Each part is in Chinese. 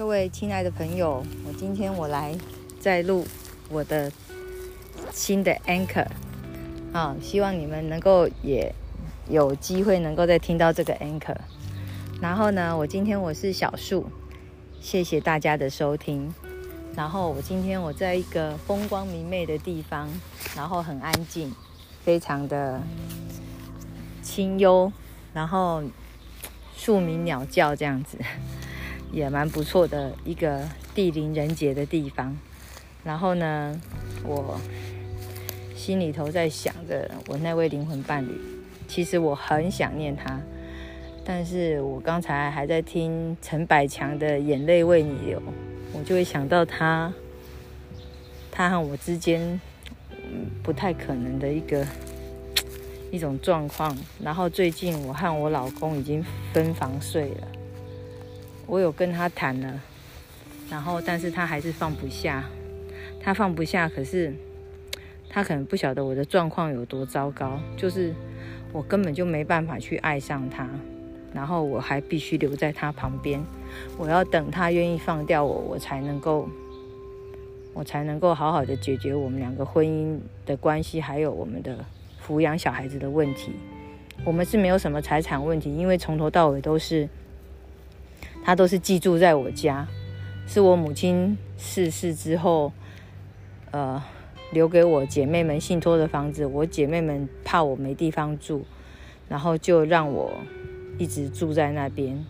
各位亲爱的朋友，我今天我来再录我的新的 anchor 啊，希望你们能够也有机会能够再听到这个 anchor。然后呢，我今天我是小树，谢谢大家的收听。然后我今天我在一个风光明媚的地方，然后很安静，非常的清幽，然后树鸣鸟叫这样子。也蛮不错的一个地灵人杰的地方。然后呢，我心里头在想着我那位灵魂伴侣，其实我很想念他。但是我刚才还在听陈百强的《眼泪为你流》，我就会想到他，他和我之间不太可能的一个一种状况。然后最近我和我老公已经分房睡了。我有跟他谈了，然后但是他还是放不下，他放不下，可是他可能不晓得我的状况有多糟糕，就是我根本就没办法去爱上他，然后我还必须留在他旁边，我要等他愿意放掉我，我才能够，我才能够好好的解决我们两个婚姻的关系，还有我们的抚养小孩子的问题。我们是没有什么财产问题，因为从头到尾都是。他都是寄住在我家，是我母亲逝世之后，呃，留给我姐妹们信托的房子。我姐妹们怕我没地方住，然后就让我一直住在那边。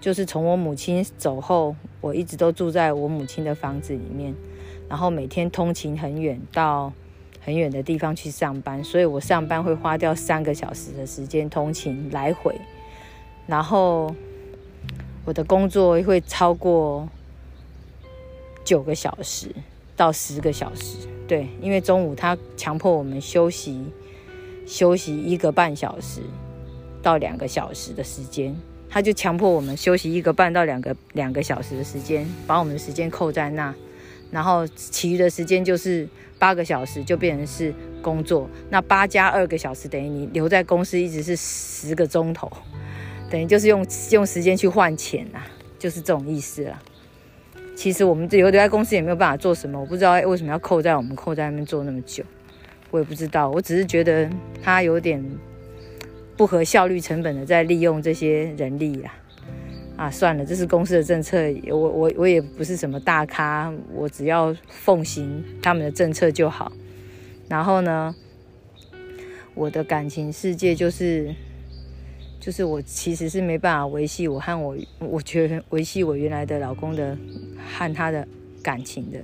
就是从我母亲走后，我一直都住在我母亲的房子里面，然后每天通勤很远，到很远的地方去上班，所以我上班会花掉三个小时的时间通勤来回，然后。我的工作会超过九个小时到十个小时，对，因为中午他强迫我们休息，休息一个半小时到两个小时的时间，他就强迫我们休息一个半到两个两个小时的时间，把我们的时间扣在那，然后其余的时间就是八个小时就变成是工作，那八加二个小时等于你留在公司一直是十个钟头。等于就是用用时间去换钱呐，就是这种意思了。其实我们留留在公司也没有办法做什么，我不知道为什么要扣在我们扣在那边做那么久，我也不知道。我只是觉得他有点不合效率成本的在利用这些人力啦。啊，算了，这是公司的政策，我我我也不是什么大咖，我只要奉行他们的政策就好。然后呢，我的感情世界就是。就是我其实是没办法维系我和我，我觉得维系我原来的老公的和他的感情的，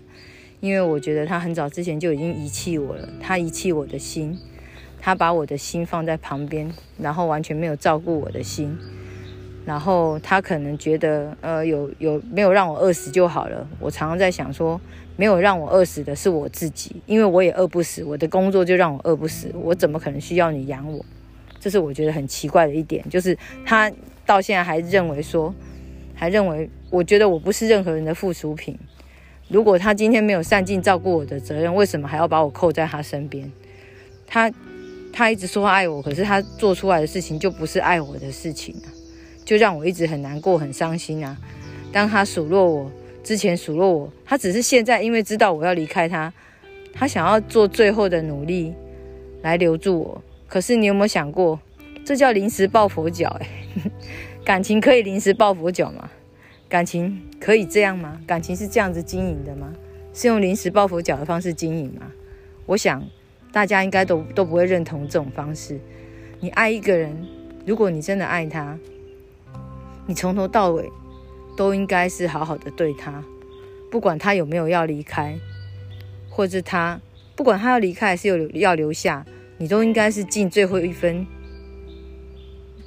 因为我觉得他很早之前就已经遗弃我了，他遗弃我的心，他把我的心放在旁边，然后完全没有照顾我的心，然后他可能觉得呃有有没有让我饿死就好了，我常常在想说，没有让我饿死的是我自己，因为我也饿不死，我的工作就让我饿不死，我怎么可能需要你养我？这是我觉得很奇怪的一点，就是他到现在还认为说，还认为我觉得我不是任何人的附属品。如果他今天没有善尽照顾我的责任，为什么还要把我扣在他身边？他他一直说爱我，可是他做出来的事情就不是爱我的事情啊，就让我一直很难过、很伤心啊。当他数落我之前数落我，他只是现在因为知道我要离开他，他想要做最后的努力来留住我。可是你有没有想过，这叫临时抱佛脚？哎，感情可以临时抱佛脚吗？感情可以这样吗？感情是这样子经营的吗？是用临时抱佛脚的方式经营吗？我想大家应该都都不会认同这种方式。你爱一个人，如果你真的爱他，你从头到尾都应该是好好的对他，不管他有没有要离开，或者他不管他要离开还是有要留下。你都应该是尽最后一分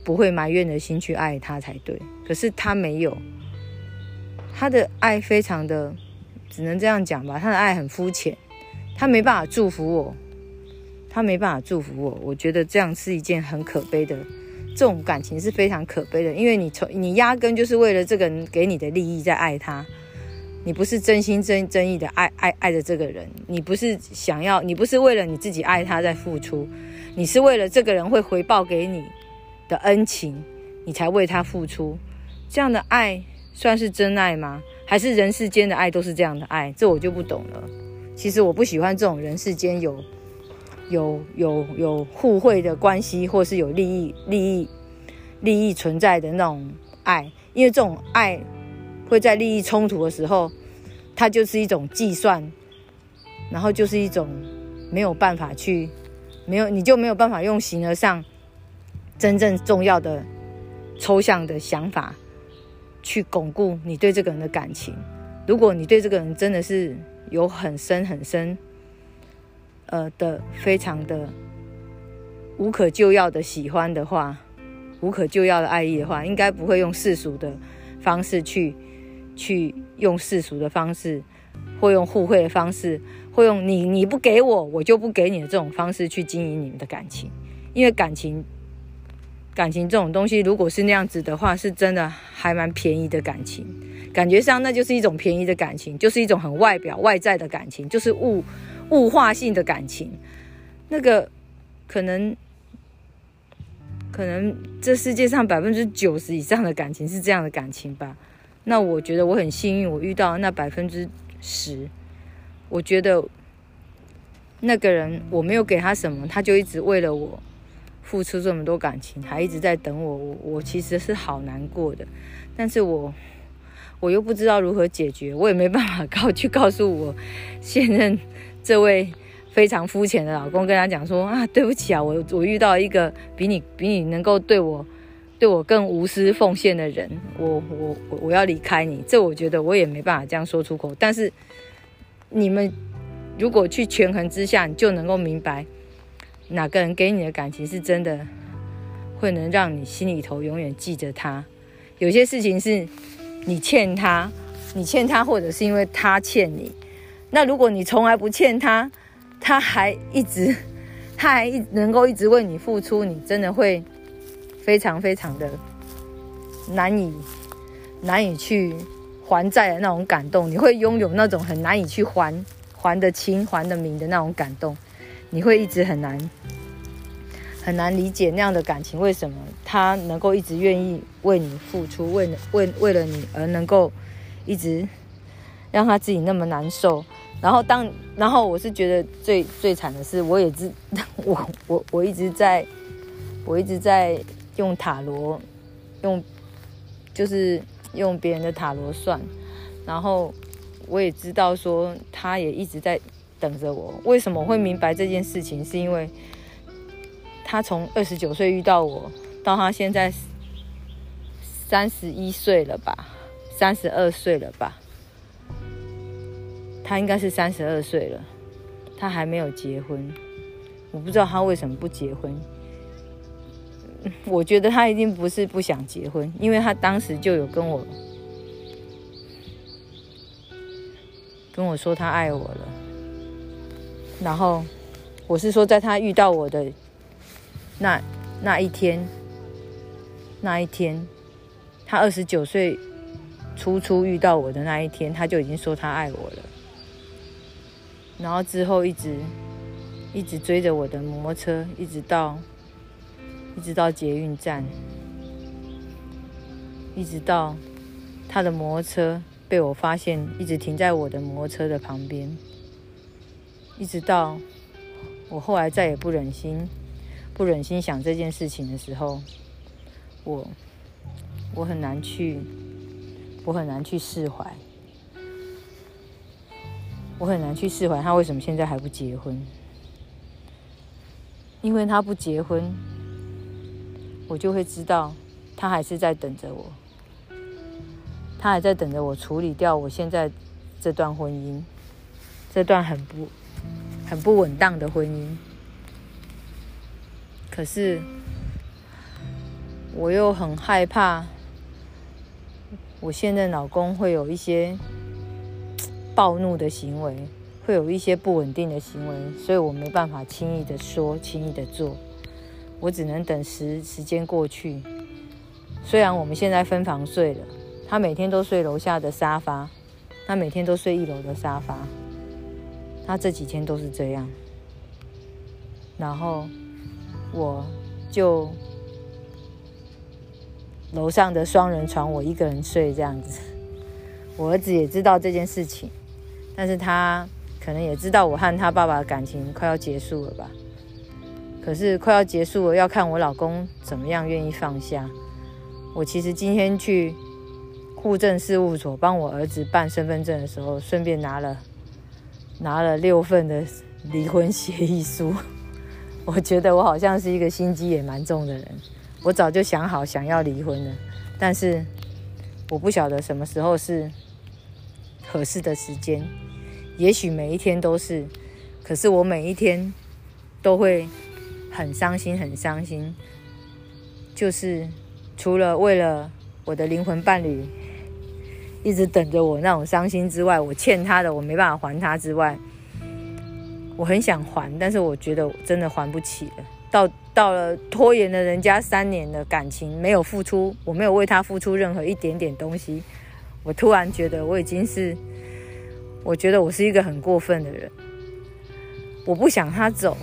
不会埋怨的心去爱他才对，可是他没有，他的爱非常的，只能这样讲吧，他的爱很肤浅，他没办法祝福我，他没办法祝福我，我觉得这样是一件很可悲的，这种感情是非常可悲的，因为你从你压根就是为了这个人给你的利益在爱他。你不是真心真真意的爱爱爱着这个人，你不是想要，你不是为了你自己爱他在付出，你是为了这个人会回报给你的恩情，你才为他付出。这样的爱算是真爱吗？还是人世间的爱都是这样的爱？这我就不懂了。其实我不喜欢这种人世间有有有有互惠的关系，或是有利益利益利益存在的那种爱，因为这种爱会在利益冲突的时候，它就是一种计算，然后就是一种没有办法去没有你就没有办法用形而上真正重要的抽象的想法。去巩固你对这个人的感情。如果你对这个人真的是有很深很深，呃的非常的无可救药的喜欢的话，无可救药的爱意的话，应该不会用世俗的方式去去用世俗的方式，或用互惠的方式，或用你你不给我，我就不给你的这种方式去经营你们的感情，因为感情。感情这种东西，如果是那样子的话，是真的还蛮便宜的感情。感觉上那就是一种便宜的感情，就是一种很外表外在的感情，就是物物化性的感情。那个可能可能这世界上百分之九十以上的感情是这样的感情吧。那我觉得我很幸运，我遇到那百分之十。我觉得那个人我没有给他什么，他就一直为了我。付出这么多感情，还一直在等我，我我其实是好难过的，但是我我又不知道如何解决，我也没办法 告去告诉我现任这位非常肤浅的老公，跟他讲说啊，对不起啊，我我遇到一个比你比你能够对我对我更无私奉献的人，我我我我要离开你，这我觉得我也没办法这样说出口，但是你们如果去权衡之下，你就能够明白。哪个人给你的感情是真的，会能让你心里头永远记着他？有些事情是你欠他，你欠他，或者是因为他欠你。那如果你从来不欠他，他还一直，他还一能够一直为你付出，你真的会非常非常的难以难以去还债的那种感动。你会拥有那种很难以去还还得清、还得明的那种感动。你会一直很难很难理解那样的感情，为什么他能够一直愿意为你付出，为为为了你而能够一直让他自己那么难受？然后当然后我是觉得最最惨的是，我也知 我我我一直在我一直在用塔罗用就是用别人的塔罗算，然后我也知道说他也一直在。等着我，为什么会明白这件事情？是因为他从二十九岁遇到我，到他现在三十一岁了吧，三十二岁了吧？他应该是三十二岁了，他还没有结婚。我不知道他为什么不结婚。我觉得他一定不是不想结婚，因为他当时就有跟我跟我说他爱我了。然后，我是说，在他遇到我的那那一天，那一天，他二十九岁初初遇到我的那一天，他就已经说他爱我了。然后之后一直一直追着我的摩托车，一直到一直到捷运站，一直到他的摩托车被我发现，一直停在我的摩托车的旁边。一直到我后来再也不忍心、不忍心想这件事情的时候，我我很难去，我很难去释怀，我很难去释怀他为什么现在还不结婚？因为他不结婚，我就会知道他还是在等着我，他还在等着我处理掉我现在这段婚姻，这段很不。很不稳当的婚姻，可是我又很害怕，我现在老公会有一些暴怒的行为，会有一些不稳定的行为，所以我没办法轻易的说，轻易的做，我只能等时时间过去。虽然我们现在分房睡了，他每天都睡楼下的沙发，他每天都睡一楼的沙发。他这几天都是这样，然后我就楼上的双人床我一个人睡这样子，我儿子也知道这件事情，但是他可能也知道我和他爸爸的感情快要结束了吧。可是快要结束了，要看我老公怎么样愿意放下。我其实今天去户政事务所帮我儿子办身份证的时候，顺便拿了拿了六份的离婚协议书。我觉得我好像是一个心机也蛮重的人，我早就想好想要离婚了，但是我不晓得什么时候是。合适的时间，也许每一天都是，可是我每一天都会很伤心，很伤心。就是除了为了我的灵魂伴侣一直等着我那种伤心之外，我欠他的我没办法还他之外，我很想还，但是我觉得真的还不起了。到到了拖延了人家三年的感情，没有付出，我没有为他付出任何一点点东西。我突然觉得我已经是，我觉得我是一个很过分的人。我不想他走，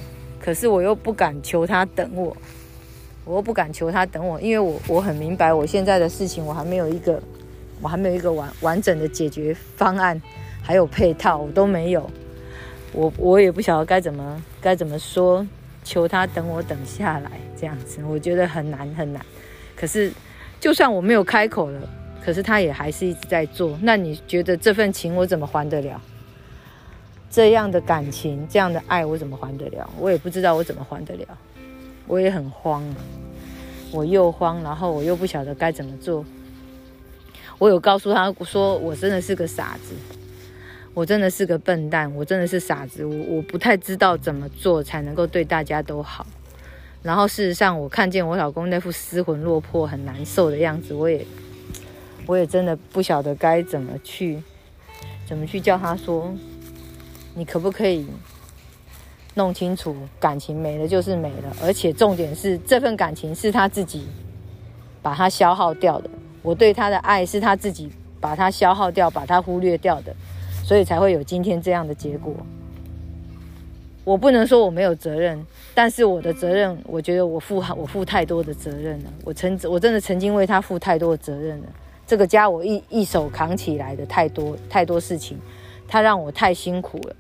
可是我又不敢求他等我，我又不敢求他等我，因为我我很明白我现在的事情，我还没有一个，我还没有一个完完整的解决方案，还有配套我都没有。我我也不晓得该怎么该怎么说，求他等我等下来这样子，我觉得很难很难。可是就算我没有开口了。可是他也还是一直在做，那你觉得这份情我怎么还得了？这样的感情，这样的爱我怎么还得了？我也不知道我怎么还得了，我也很慌，我又慌，然后我又不晓得该怎么做。我有告诉他说，我真的是个傻子，我真的是个笨蛋，我真的是傻子，我我不太知道怎么做才能够对大家都好。然后事实上，我看见我老公那副失魂落魄、很难受的样子，我也。我也真的不晓得该怎么去，怎么去叫他说，你可不可以弄清楚，感情没了就是没了，而且重点是这份感情是他自己把它消耗掉的，我对他的爱是他自己把它消耗掉，把它忽略掉的，所以才会有今天这样的结果。我不能说我没有责任，但是我的责任，我觉得我负我负太多的责任了，我曾我真的曾经为他负太多的责任了。这个家我一一手扛起来的太多太多事情，他让我太辛苦了，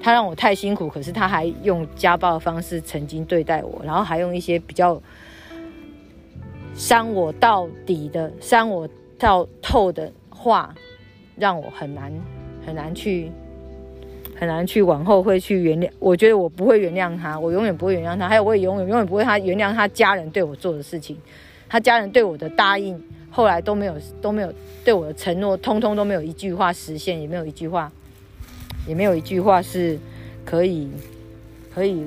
他让我太辛苦。可是他还用家暴的方式曾经对待我，然后还用一些比较伤我到底的、伤我到透的话，让我很难很难去很难去往后会去原谅。我觉得我不会原谅他，我永远不会原谅他。还有我也永远永远不会他原谅他家人对我做的事情，他家人对我的答应。后来都没有都没有对我的承诺，通通都没有一句话实现，也没有一句话，也没有一句话是可以可以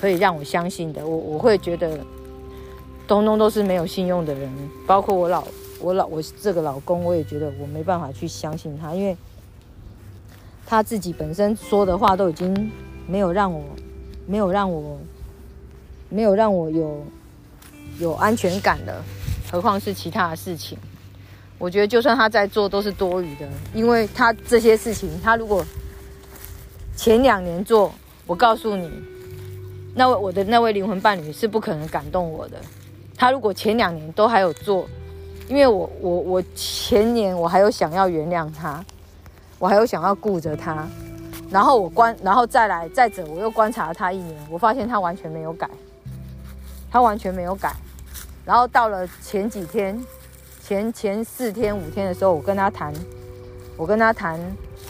可以让我相信的。我我会觉得，通通都是没有信用的人，包括我老我老我这个老公，我也觉得我没办法去相信他，因为他自己本身说的话都已经没有让我没有让我没有让我有有安全感了。何况是其他的事情，我觉得就算他在做都是多余的，因为他这些事情，他如果前两年做，我告诉你，那位我的那位灵魂伴侣是不可能感动我的。他如果前两年都还有做，因为我我我前年我还有想要原谅他，我还有想要顾着他，然后我观，然后再来再者，我又观察他一年，我发现他完全没有改，他完全没有改。然后到了前几天，前前四天五天的时候，我跟他谈，我跟他谈，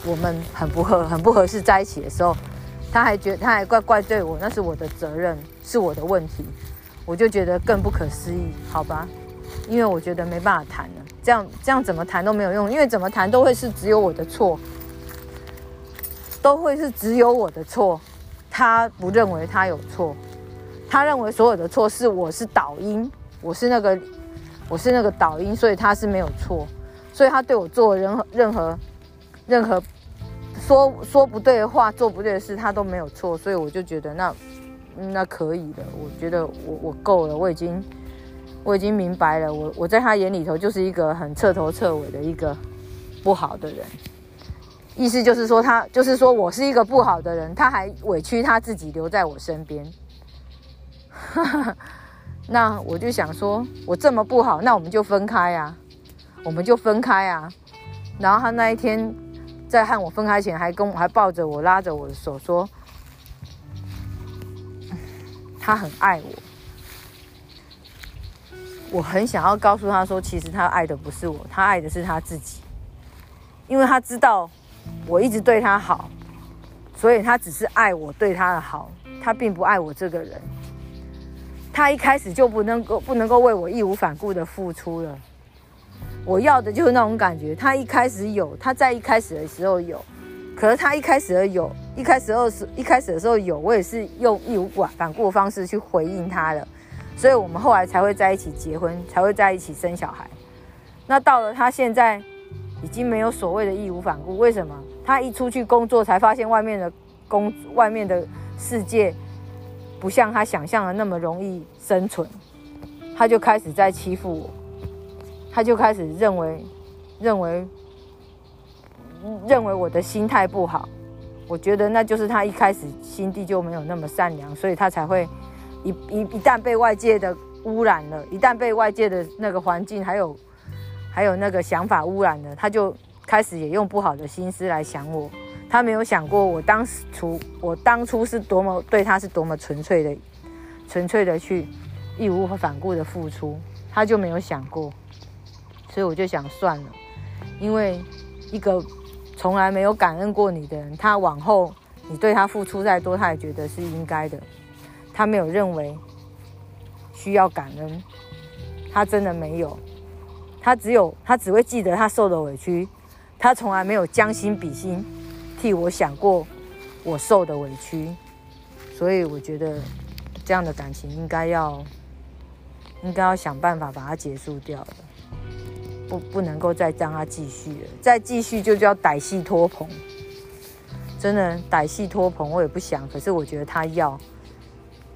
我们很不合很不合适在一起的时候，他还觉他还怪怪对我，那是我的责任，是我的问题，我就觉得更不可思议，好吧？因为我觉得没办法谈了，这样这样怎么谈都没有用，因为怎么谈都会是只有我的错，都会是只有我的错，他不认为他有错，他认为所有的错是我是导因。我是那个，我是那个导音，所以他是没有错，所以他对我做任何任何任何说说不对的话，做不对的事，他都没有错，所以我就觉得那那可以的，我觉得我我够了，我已经我已经明白了，我我在他眼里头就是一个很彻头彻尾的一个不好的人，意思就是说他就是说我是一个不好的人，他还委屈他自己留在我身边。那我就想说，我这么不好，那我们就分开啊，我们就分开啊。然后他那一天在和我分开前，还跟我还抱着我，拉着我的手说，他很爱我。我很想要告诉他说，其实他爱的不是我，他爱的是他自己，因为他知道我一直对他好，所以他只是爱我对他的好，他并不爱我这个人。他一开始就不能够不能够为我义无反顾的付出了。我要的就是那种感觉。他一开始有，他在一开始的时候有，可是他一开始的有，一开始二十一开始的时候有，我也是用义无反顾的方式去回应他的。所以我们后来才会在一起结婚，才会在一起生小孩。那到了他现在，已经没有所谓的义无反顾。为什么？他一出去工作，才发现外面的工，外面的世界不像他想象的那么容易生存。他就开始在欺负我，他就开始认为，认为，认为我的心态不好。我觉得那就是他一开始心地就没有那么善良，所以他才会。一一一旦被外界的污染了，一旦被外界的那个环境还有还有那个想法污染了，他就开始也用不好的心思来想我。他没有想过我当初我当初是多么对他是多么纯粹的，纯粹的去义无反顾的付出，他就没有想过。所以我就想算了，因为一个从来没有感恩过你的人，他往后你对他付出再多，他也觉得是应该的。他没有认为需要感恩，他真的没有，他只有他只会记得他受的委屈，他从来没有将心比心替我想过我受的委屈，所以我觉得这样的感情应该要应该要想办法把它结束掉了，不不能够再让它继续了，再继续就叫歹戏托棚，真的歹戏托棚我也不想，可是我觉得他要。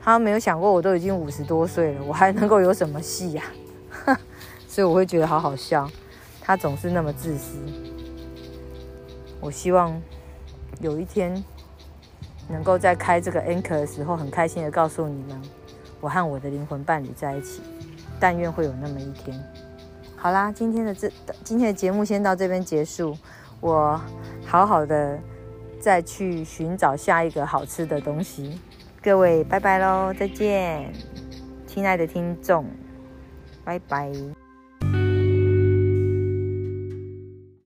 他没有想过，我都已经五十多岁了，我还能够有什么戏呀？所以我会觉得好好笑。他总是那么自私。我希望有一天能够在开这个 anchor 的时候，很开心的告诉你们，我和我的灵魂伴侣在一起。但愿会有那么一天。好啦，今天的这今天的节目先到这边结束。我好好的再去寻找下一个好吃的东西。各位，拜拜喽，再见，亲爱的听众，拜拜。